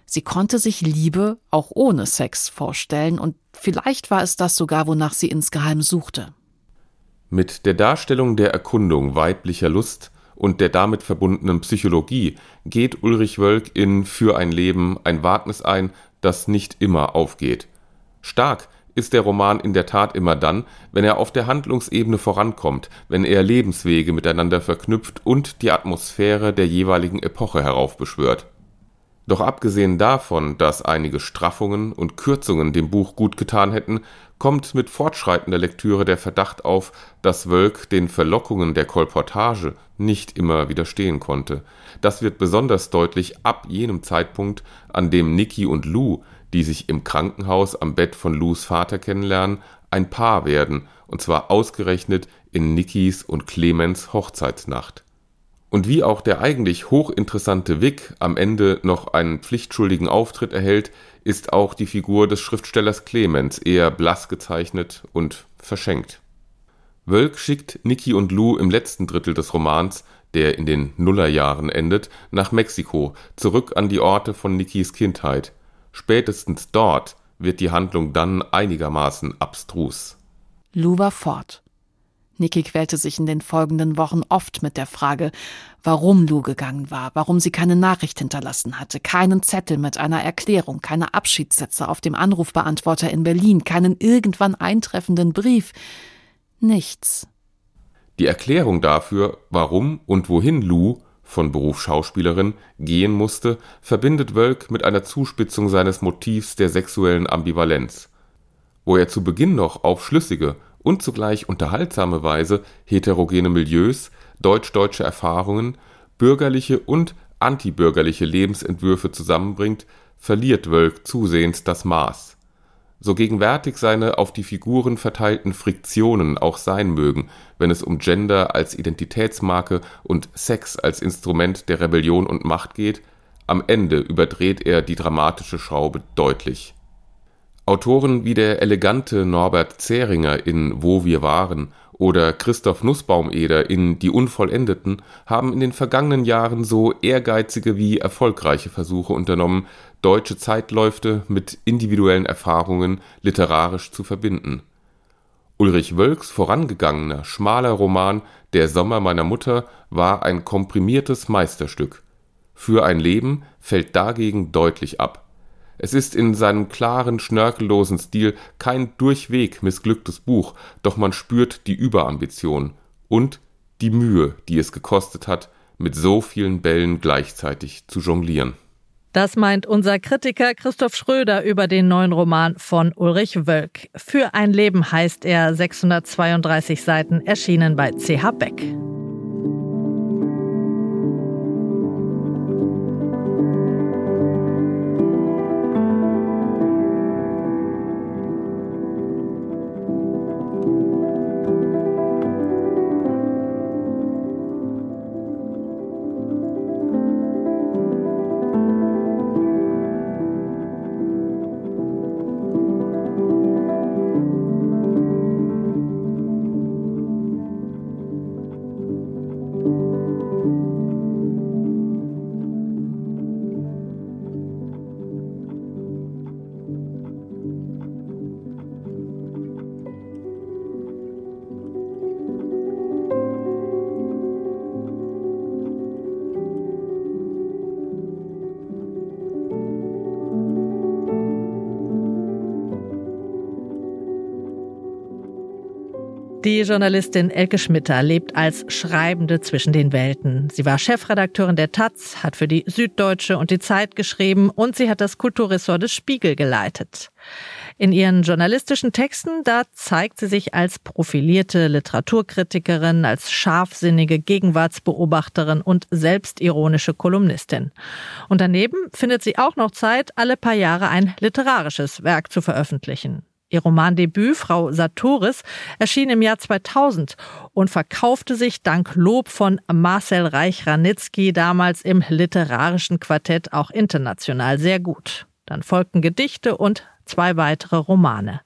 Sie konnte sich Liebe auch ohne Sex vorstellen und vielleicht war es das sogar, wonach sie insgeheim suchte. Mit der Darstellung der Erkundung weiblicher Lust und der damit verbundenen Psychologie geht Ulrich Wölk in Für ein Leben ein Wagnis ein, das nicht immer aufgeht. Stark ist der Roman in der Tat immer dann, wenn er auf der Handlungsebene vorankommt, wenn er Lebenswege miteinander verknüpft und die Atmosphäre der jeweiligen Epoche heraufbeschwört doch abgesehen davon, dass einige Straffungen und Kürzungen dem Buch gut getan hätten, kommt mit fortschreitender Lektüre der Verdacht auf, dass Wölk den Verlockungen der Kolportage nicht immer widerstehen konnte. Das wird besonders deutlich ab jenem Zeitpunkt, an dem Niki und Lou, die sich im Krankenhaus am Bett von Lous Vater kennenlernen, ein Paar werden, und zwar ausgerechnet in Nikis und Clemens Hochzeitsnacht und wie auch der eigentlich hochinteressante Wick am Ende noch einen pflichtschuldigen Auftritt erhält, ist auch die Figur des Schriftstellers Clemens eher blass gezeichnet und verschenkt. Wölk schickt Niki und Lou im letzten Drittel des Romans, der in den Nullerjahren endet, nach Mexiko, zurück an die Orte von Nikis Kindheit. Spätestens dort wird die Handlung dann einigermaßen abstrus. Lou war fort. Niki quälte sich in den folgenden Wochen oft mit der Frage, warum Lou gegangen war, warum sie keine Nachricht hinterlassen hatte, keinen Zettel mit einer Erklärung, keine Abschiedssätze auf dem Anrufbeantworter in Berlin, keinen irgendwann eintreffenden Brief. Nichts. Die Erklärung dafür, warum und wohin Lou, von Beruf Schauspielerin, gehen musste, verbindet Wölk mit einer Zuspitzung seines Motivs der sexuellen Ambivalenz. Wo er zu Beginn noch auf schlüssige und zugleich unterhaltsame Weise heterogene Milieus, deutsch-deutsche Erfahrungen, bürgerliche und antibürgerliche Lebensentwürfe zusammenbringt, verliert Wölk zusehends das Maß. So gegenwärtig seine auf die Figuren verteilten Friktionen auch sein mögen, wenn es um Gender als Identitätsmarke und Sex als Instrument der Rebellion und Macht geht, am Ende überdreht er die dramatische Schraube deutlich Autoren wie der elegante Norbert Zähringer in Wo wir waren oder Christoph Nußbaumeder in Die Unvollendeten haben in den vergangenen Jahren so ehrgeizige wie erfolgreiche Versuche unternommen, deutsche Zeitläufte mit individuellen Erfahrungen literarisch zu verbinden. Ulrich Wölks vorangegangener, schmaler Roman Der Sommer meiner Mutter war ein komprimiertes Meisterstück. Für ein Leben fällt dagegen deutlich ab es ist in seinem klaren, schnörkellosen Stil kein durchweg missglücktes Buch, doch man spürt die Überambition und die Mühe, die es gekostet hat, mit so vielen Bällen gleichzeitig zu jonglieren. Das meint unser Kritiker Christoph Schröder über den neuen Roman von Ulrich Wölk. Für ein Leben heißt er 632 Seiten, erschienen bei CH Beck. Die Journalistin Elke Schmitter lebt als Schreibende zwischen den Welten. Sie war Chefredakteurin der Taz, hat für die Süddeutsche und die Zeit geschrieben und sie hat das Kulturressort des Spiegel geleitet. In ihren journalistischen Texten, da zeigt sie sich als profilierte Literaturkritikerin, als scharfsinnige Gegenwartsbeobachterin und selbstironische Kolumnistin. Und daneben findet sie auch noch Zeit, alle paar Jahre ein literarisches Werk zu veröffentlichen. Ihr Romandebüt Frau Sartoris erschien im Jahr 2000 und verkaufte sich dank Lob von Marcel Reich-Ranitzky damals im literarischen Quartett auch international sehr gut. Dann folgten Gedichte und zwei weitere Romane.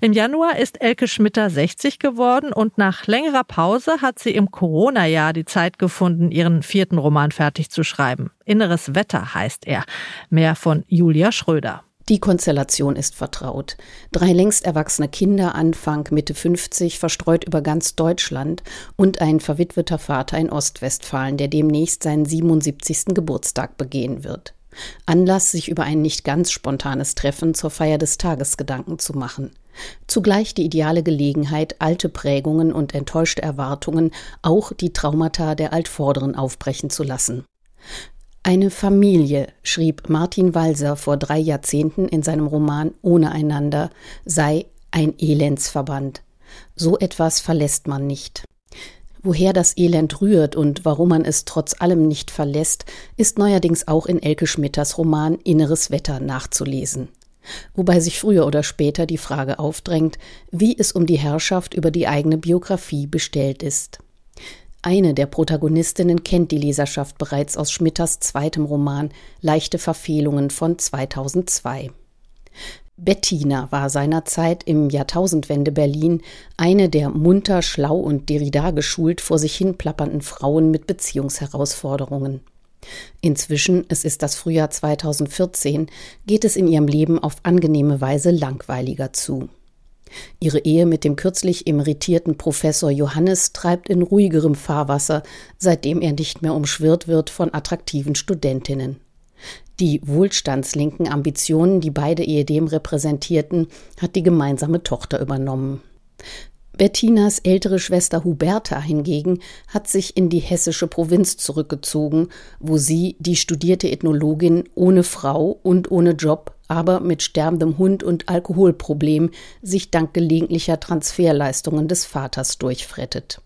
Im Januar ist Elke Schmitter 60 geworden und nach längerer Pause hat sie im Corona-Jahr die Zeit gefunden, ihren vierten Roman fertig zu schreiben. Inneres Wetter heißt er. Mehr von Julia Schröder. Die Konstellation ist vertraut. Drei längst erwachsene Kinder, Anfang, Mitte 50, verstreut über ganz Deutschland und ein verwitweter Vater in Ostwestfalen, der demnächst seinen 77. Geburtstag begehen wird. Anlass, sich über ein nicht ganz spontanes Treffen zur Feier des Tages Gedanken zu machen. Zugleich die ideale Gelegenheit, alte Prägungen und enttäuschte Erwartungen, auch die Traumata der Altvorderen aufbrechen zu lassen. Eine Familie, schrieb Martin Walser vor drei Jahrzehnten in seinem Roman Ohne einander, sei ein Elendsverband. So etwas verlässt man nicht. Woher das Elend rührt und warum man es trotz allem nicht verlässt, ist neuerdings auch in Elke Schmitters Roman Inneres Wetter nachzulesen. Wobei sich früher oder später die Frage aufdrängt, wie es um die Herrschaft über die eigene Biografie bestellt ist. Eine der Protagonistinnen kennt die Leserschaft bereits aus Schmitters zweitem Roman Leichte Verfehlungen von 2002. Bettina war seinerzeit im Jahrtausendwende Berlin eine der munter, schlau und Derrida geschult vor sich hin plappernden Frauen mit Beziehungsherausforderungen. Inzwischen, es ist das Frühjahr 2014, geht es in ihrem Leben auf angenehme Weise langweiliger zu. Ihre Ehe mit dem kürzlich emeritierten Professor Johannes treibt in ruhigerem Fahrwasser, seitdem er nicht mehr umschwirrt wird von attraktiven Studentinnen. Die wohlstandslinken Ambitionen, die beide ehedem repräsentierten, hat die gemeinsame Tochter übernommen. Bettinas ältere Schwester Huberta hingegen hat sich in die hessische Provinz zurückgezogen, wo sie, die studierte Ethnologin, ohne Frau und ohne Job, aber mit sterbendem Hund und Alkoholproblem, sich dank gelegentlicher Transferleistungen des Vaters durchfrettet.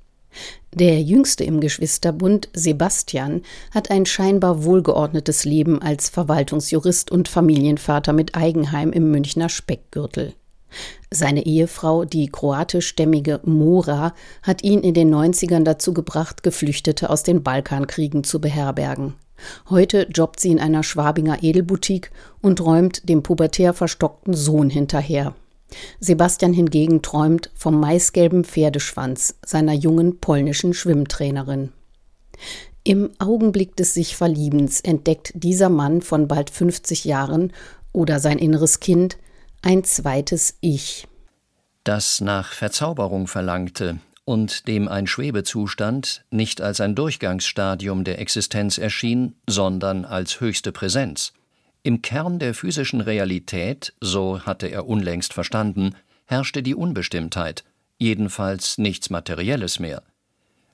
Der jüngste im Geschwisterbund, Sebastian, hat ein scheinbar wohlgeordnetes Leben als Verwaltungsjurist und Familienvater mit Eigenheim im Münchner Speckgürtel. Seine Ehefrau, die kroatischstämmige Mora, hat ihn in den 90ern dazu gebracht, Geflüchtete aus den Balkankriegen zu beherbergen. Heute jobbt sie in einer Schwabinger Edelboutique und räumt dem pubertär verstockten Sohn hinterher. Sebastian hingegen träumt vom maisgelben Pferdeschwanz seiner jungen polnischen Schwimmtrainerin. Im Augenblick des sich Verliebens entdeckt dieser Mann von bald 50 Jahren oder sein inneres Kind ein zweites Ich. Das nach Verzauberung verlangte und dem ein Schwebezustand nicht als ein Durchgangsstadium der Existenz erschien, sondern als höchste Präsenz. Im Kern der physischen Realität, so hatte er unlängst verstanden, herrschte die Unbestimmtheit, jedenfalls nichts Materielles mehr.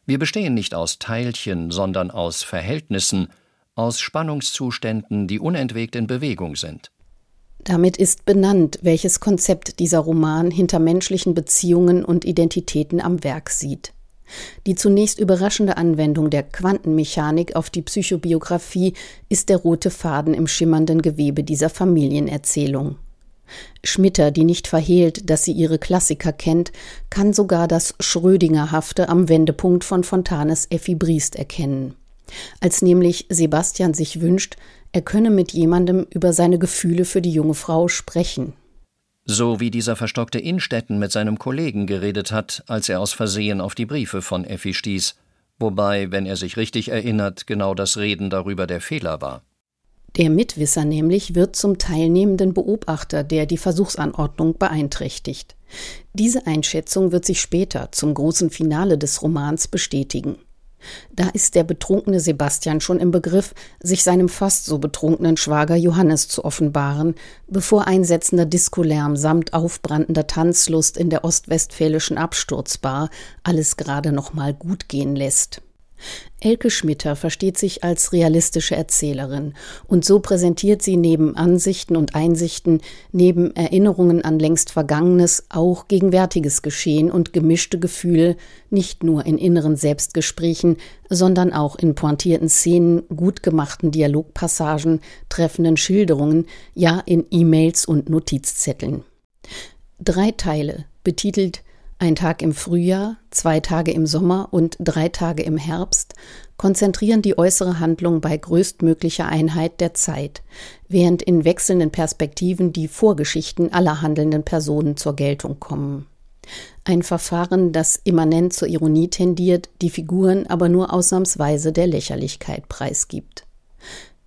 Wir bestehen nicht aus Teilchen, sondern aus Verhältnissen, aus Spannungszuständen, die unentwegt in Bewegung sind. Damit ist benannt, welches Konzept dieser Roman hinter menschlichen Beziehungen und Identitäten am Werk sieht. Die zunächst überraschende Anwendung der Quantenmechanik auf die Psychobiografie ist der rote Faden im schimmernden Gewebe dieser Familienerzählung. Schmitter, die nicht verhehlt, dass sie ihre Klassiker kennt, kann sogar das Schrödingerhafte am Wendepunkt von Fontanes Effi Briest erkennen. Als nämlich Sebastian sich wünscht, er könne mit jemandem über seine Gefühle für die junge Frau sprechen. So wie dieser verstockte Innstetten mit seinem Kollegen geredet hat, als er aus Versehen auf die Briefe von Effi stieß, wobei, wenn er sich richtig erinnert, genau das Reden darüber der Fehler war. Der Mitwisser nämlich wird zum teilnehmenden Beobachter, der die Versuchsanordnung beeinträchtigt. Diese Einschätzung wird sich später zum großen Finale des Romans bestätigen. Da ist der betrunkene Sebastian schon im Begriff, sich seinem fast so betrunkenen Schwager Johannes zu offenbaren, bevor einsetzender Diskolärm samt aufbrandender Tanzlust in der ostwestfälischen Absturzbar alles gerade noch mal gut gehen lässt. Elke Schmitter versteht sich als realistische Erzählerin und so präsentiert sie neben Ansichten und Einsichten, neben Erinnerungen an längst Vergangenes auch gegenwärtiges Geschehen und gemischte Gefühle, nicht nur in inneren Selbstgesprächen, sondern auch in pointierten Szenen, gut gemachten Dialogpassagen, treffenden Schilderungen, ja in E-Mails und Notizzetteln. Drei Teile, betitelt ein Tag im Frühjahr, zwei Tage im Sommer und drei Tage im Herbst konzentrieren die äußere Handlung bei größtmöglicher Einheit der Zeit, während in wechselnden Perspektiven die Vorgeschichten aller handelnden Personen zur Geltung kommen. Ein Verfahren, das immanent zur Ironie tendiert, die Figuren aber nur ausnahmsweise der Lächerlichkeit preisgibt.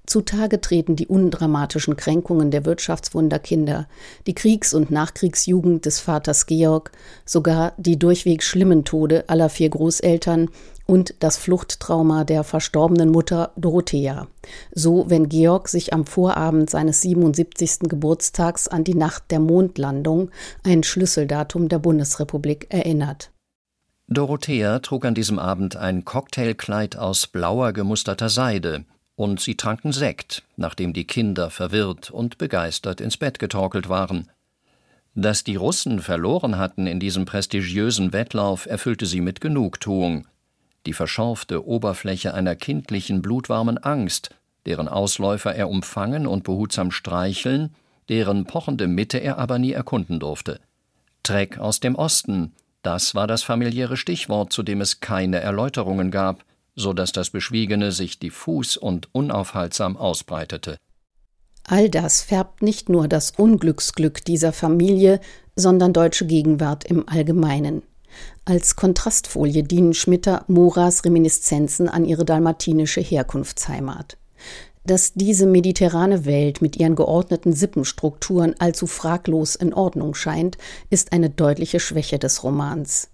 Zutage treten die undramatischen Kränkungen der Wirtschaftswunderkinder, die Kriegs- und Nachkriegsjugend des Vaters Georg, sogar die durchweg schlimmen Tode aller vier Großeltern und das Fluchttrauma der verstorbenen Mutter Dorothea. So, wenn Georg sich am Vorabend seines 77. Geburtstags an die Nacht der Mondlandung, ein Schlüsseldatum der Bundesrepublik, erinnert. Dorothea trug an diesem Abend ein Cocktailkleid aus blauer gemusterter Seide, und sie tranken Sekt, nachdem die Kinder verwirrt und begeistert ins Bett getorkelt waren. Dass die Russen verloren hatten in diesem prestigiösen Wettlauf, erfüllte sie mit Genugtuung. Die verschorfte Oberfläche einer kindlichen, blutwarmen Angst, deren Ausläufer er umfangen und behutsam streicheln, deren pochende Mitte er aber nie erkunden durfte. Treck aus dem Osten, das war das familiäre Stichwort, zu dem es keine Erläuterungen gab – so dass das Beschwiegene sich diffus und unaufhaltsam ausbreitete. All das färbt nicht nur das Unglücksglück dieser Familie, sondern deutsche Gegenwart im Allgemeinen. Als Kontrastfolie dienen Schmitter Moras Reminiszenzen an ihre dalmatinische Herkunftsheimat. Dass diese mediterrane Welt mit ihren geordneten Sippenstrukturen allzu fraglos in Ordnung scheint, ist eine deutliche Schwäche des Romans.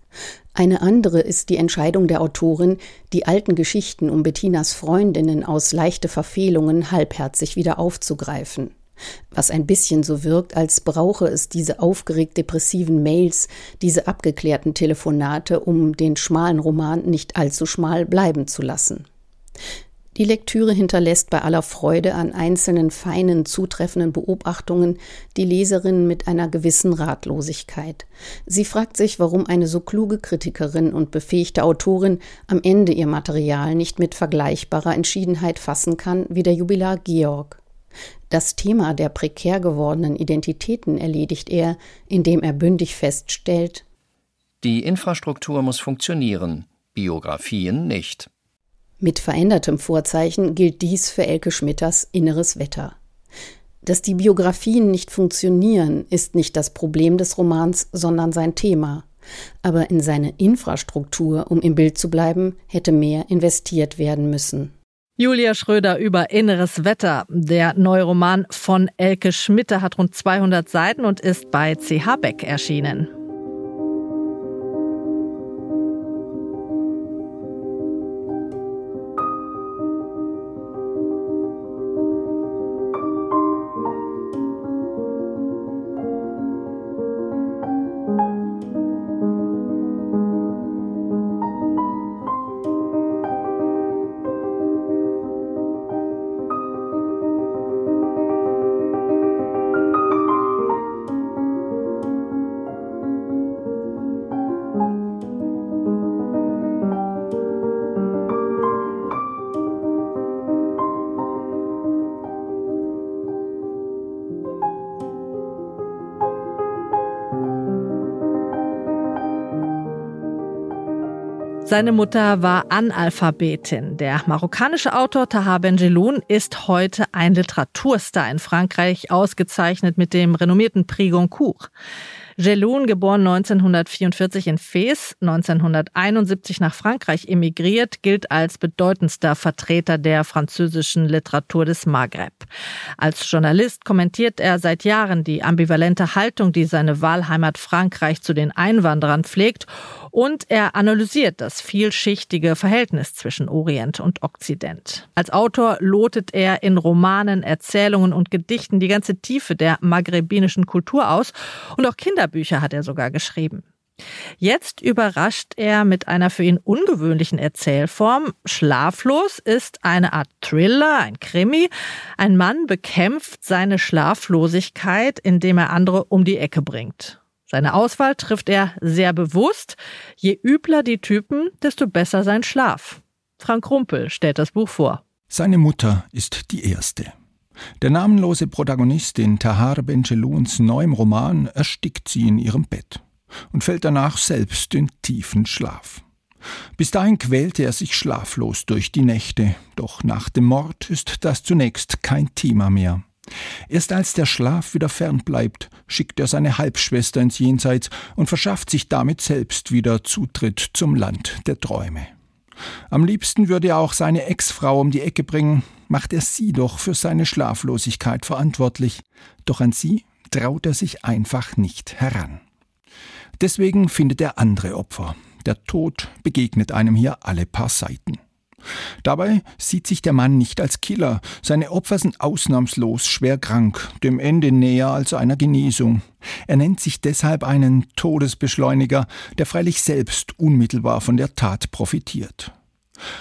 Eine andere ist die Entscheidung der Autorin, die alten Geschichten um Bettinas Freundinnen aus leichte Verfehlungen halbherzig wieder aufzugreifen. Was ein bisschen so wirkt, als brauche es diese aufgeregt depressiven Mails, diese abgeklärten Telefonate, um den schmalen Roman nicht allzu schmal bleiben zu lassen. Die Lektüre hinterlässt bei aller Freude an einzelnen feinen, zutreffenden Beobachtungen die Leserin mit einer gewissen Ratlosigkeit. Sie fragt sich, warum eine so kluge Kritikerin und befähigte Autorin am Ende ihr Material nicht mit vergleichbarer Entschiedenheit fassen kann wie der Jubilar Georg. Das Thema der prekär gewordenen Identitäten erledigt er, indem er bündig feststellt Die Infrastruktur muss funktionieren, Biografien nicht. Mit verändertem Vorzeichen gilt dies für Elke Schmitters inneres Wetter. Dass die Biografien nicht funktionieren, ist nicht das Problem des Romans, sondern sein Thema. Aber in seine Infrastruktur, um im Bild zu bleiben, hätte mehr investiert werden müssen. Julia Schröder über inneres Wetter. Der neue Roman von Elke Schmitte hat rund 200 Seiten und ist bei CH Beck erschienen. Seine Mutter war Analphabetin. Der marokkanische Autor Taha Benjeloun ist heute ein Literaturstar in Frankreich, ausgezeichnet mit dem renommierten Prix Goncourt. Geloun, geboren 1944 in Fes, 1971 nach Frankreich emigriert, gilt als bedeutendster Vertreter der französischen Literatur des Maghreb. Als Journalist kommentiert er seit Jahren die ambivalente Haltung, die seine Wahlheimat Frankreich zu den Einwanderern pflegt und er analysiert das vielschichtige Verhältnis zwischen Orient und Okzident. Als Autor lotet er in Romanen, Erzählungen und Gedichten die ganze Tiefe der maghrebinischen Kultur aus und auch Kinderbücher hat er sogar geschrieben. Jetzt überrascht er mit einer für ihn ungewöhnlichen Erzählform. Schlaflos ist eine Art Thriller, ein Krimi. Ein Mann bekämpft seine Schlaflosigkeit, indem er andere um die Ecke bringt. Seine Auswahl trifft er sehr bewusst. Je übler die Typen, desto besser sein Schlaf. Frank Rumpel stellt das Buch vor. Seine Mutter ist die erste. Der namenlose Protagonist in Tahar Benjelouns neuem Roman erstickt sie in ihrem Bett und fällt danach selbst in tiefen Schlaf. Bis dahin quälte er sich schlaflos durch die Nächte, doch nach dem Mord ist das zunächst kein Thema mehr. Erst als der Schlaf wieder fern bleibt, schickt er seine Halbschwester ins Jenseits und verschafft sich damit selbst wieder Zutritt zum Land der Träume. Am liebsten würde er auch seine Ex-Frau um die Ecke bringen, macht er sie doch für seine Schlaflosigkeit verantwortlich, doch an sie traut er sich einfach nicht heran. Deswegen findet er andere Opfer. Der Tod begegnet einem hier alle paar Seiten. Dabei sieht sich der Mann nicht als Killer. Seine Opfer sind ausnahmslos schwer krank, dem Ende näher als einer Genesung. Er nennt sich deshalb einen Todesbeschleuniger, der freilich selbst unmittelbar von der Tat profitiert.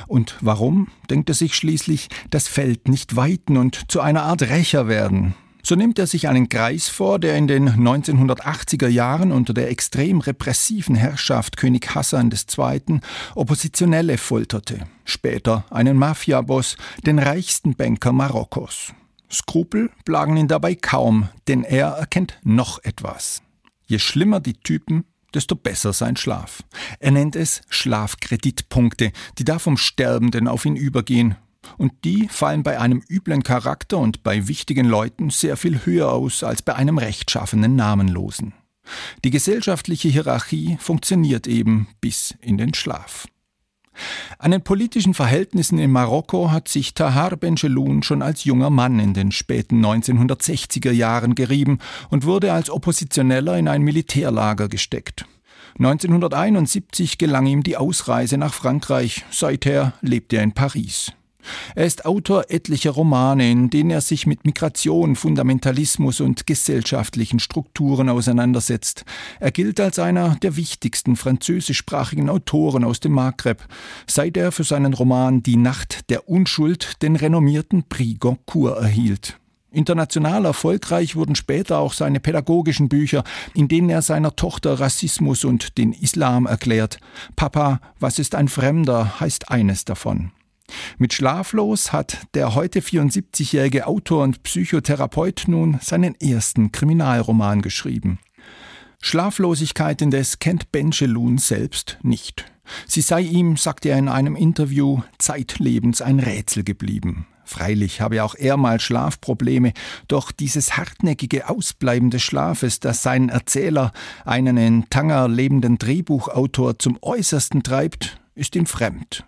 Und warum, denkt er sich schließlich, das Feld nicht weiten und zu einer Art Rächer werden? So nimmt er sich einen Kreis vor, der in den 1980er Jahren unter der extrem repressiven Herrschaft König Hassan II. Oppositionelle folterte, später einen Mafiaboss, den reichsten Banker Marokkos. Skrupel plagen ihn dabei kaum, denn er erkennt noch etwas. Je schlimmer die Typen, desto besser sein Schlaf. Er nennt es Schlafkreditpunkte, die da vom Sterbenden auf ihn übergehen, und die fallen bei einem üblen Charakter und bei wichtigen Leuten sehr viel höher aus als bei einem rechtschaffenen Namenlosen. Die gesellschaftliche Hierarchie funktioniert eben bis in den Schlaf. An den politischen Verhältnissen in Marokko hat sich Tahar Benjeloun schon als junger Mann in den späten 1960er Jahren gerieben und wurde als Oppositioneller in ein Militärlager gesteckt. 1971 gelang ihm die Ausreise nach Frankreich. Seither lebt er in Paris. Er ist Autor etlicher Romane, in denen er sich mit Migration, Fundamentalismus und gesellschaftlichen Strukturen auseinandersetzt. Er gilt als einer der wichtigsten französischsprachigen Autoren aus dem Maghreb, seit er für seinen Roman Die Nacht der Unschuld den renommierten Prix Goncourt erhielt. International erfolgreich wurden später auch seine pädagogischen Bücher, in denen er seiner Tochter Rassismus und den Islam erklärt. Papa, was ist ein Fremder, heißt eines davon. Mit Schlaflos hat der heute 74-jährige Autor und Psychotherapeut nun seinen ersten Kriminalroman geschrieben. Schlaflosigkeit indes kennt Benjelun selbst nicht. Sie sei ihm, sagte er in einem Interview, zeitlebens ein Rätsel geblieben. Freilich habe auch er mal Schlafprobleme, doch dieses hartnäckige Ausbleiben des Schlafes, das seinen Erzähler, einen in Tanger lebenden Drehbuchautor, zum Äußersten treibt, ist ihm fremd.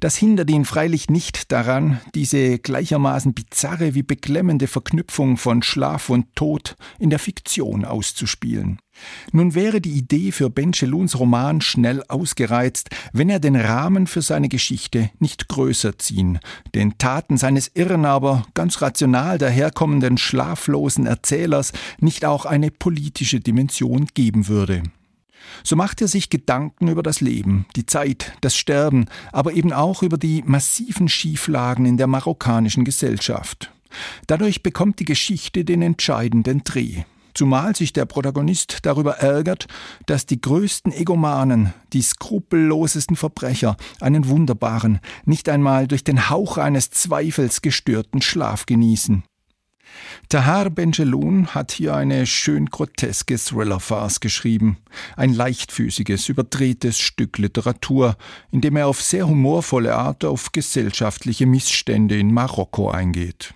Das hindert ihn freilich nicht daran, diese gleichermaßen bizarre wie beklemmende Verknüpfung von Schlaf und Tod in der Fiktion auszuspielen. Nun wäre die Idee für Bencheluns Roman schnell ausgereizt, wenn er den Rahmen für seine Geschichte nicht größer ziehen, den Taten seines irren, aber ganz rational daherkommenden schlaflosen Erzählers nicht auch eine politische Dimension geben würde. So macht er sich Gedanken über das Leben, die Zeit, das Sterben, aber eben auch über die massiven Schieflagen in der marokkanischen Gesellschaft. Dadurch bekommt die Geschichte den entscheidenden Dreh. Zumal sich der Protagonist darüber ärgert, dass die größten Egomanen, die skrupellosesten Verbrecher einen wunderbaren, nicht einmal durch den Hauch eines Zweifels gestörten Schlaf genießen. Tahar Benjeloun hat hier eine schön groteske Thriller-Farce geschrieben. Ein leichtfüßiges, überdrehtes Stück Literatur, in dem er auf sehr humorvolle Art auf gesellschaftliche Missstände in Marokko eingeht.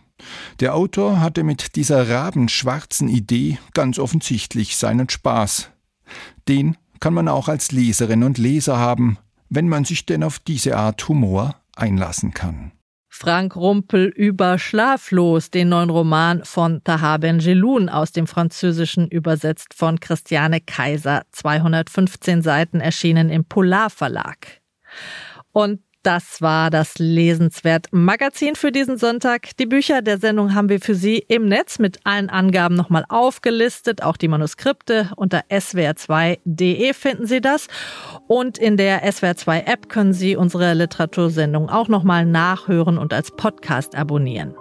Der Autor hatte mit dieser rabenschwarzen Idee ganz offensichtlich seinen Spaß. Den kann man auch als Leserin und Leser haben, wenn man sich denn auf diese Art Humor einlassen kann. Frank Rumpel über Schlaflos, den neuen Roman von Tahar Benjeloun aus dem Französischen übersetzt von Christiane Kaiser, 215 Seiten erschienen im Polar Verlag. Und das war das Lesenswert Magazin für diesen Sonntag. Die Bücher der Sendung haben wir für Sie im Netz mit allen Angaben nochmal aufgelistet. Auch die Manuskripte unter swr2.de finden Sie das. Und in der SWR2 App können Sie unsere Literatursendung auch nochmal nachhören und als Podcast abonnieren.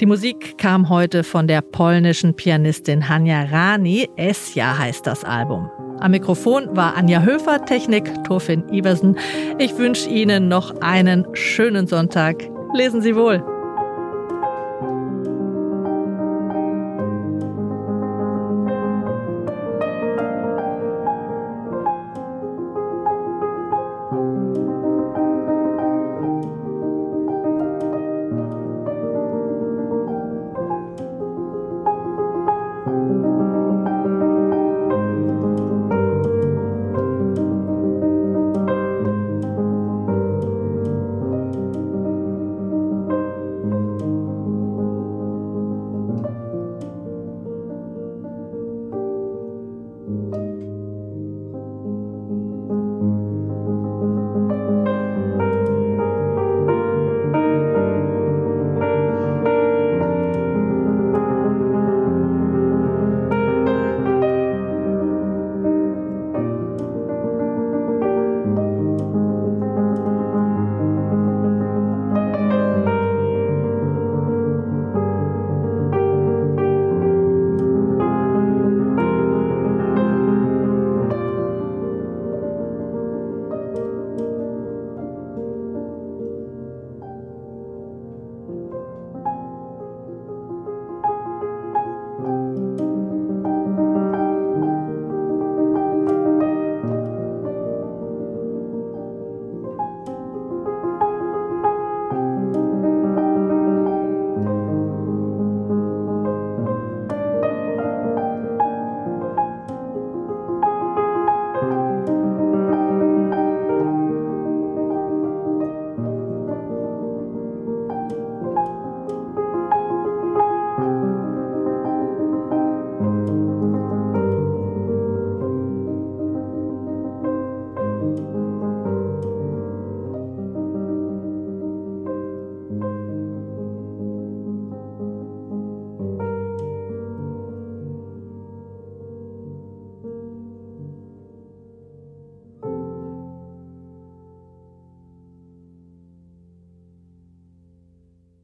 Die Musik kam heute von der polnischen Pianistin Hania Rani. Esja heißt das Album. Am Mikrofon war Anja Höfer, Technik Torfin Iversen. Ich wünsche Ihnen noch einen schönen Sonntag. Lesen Sie wohl.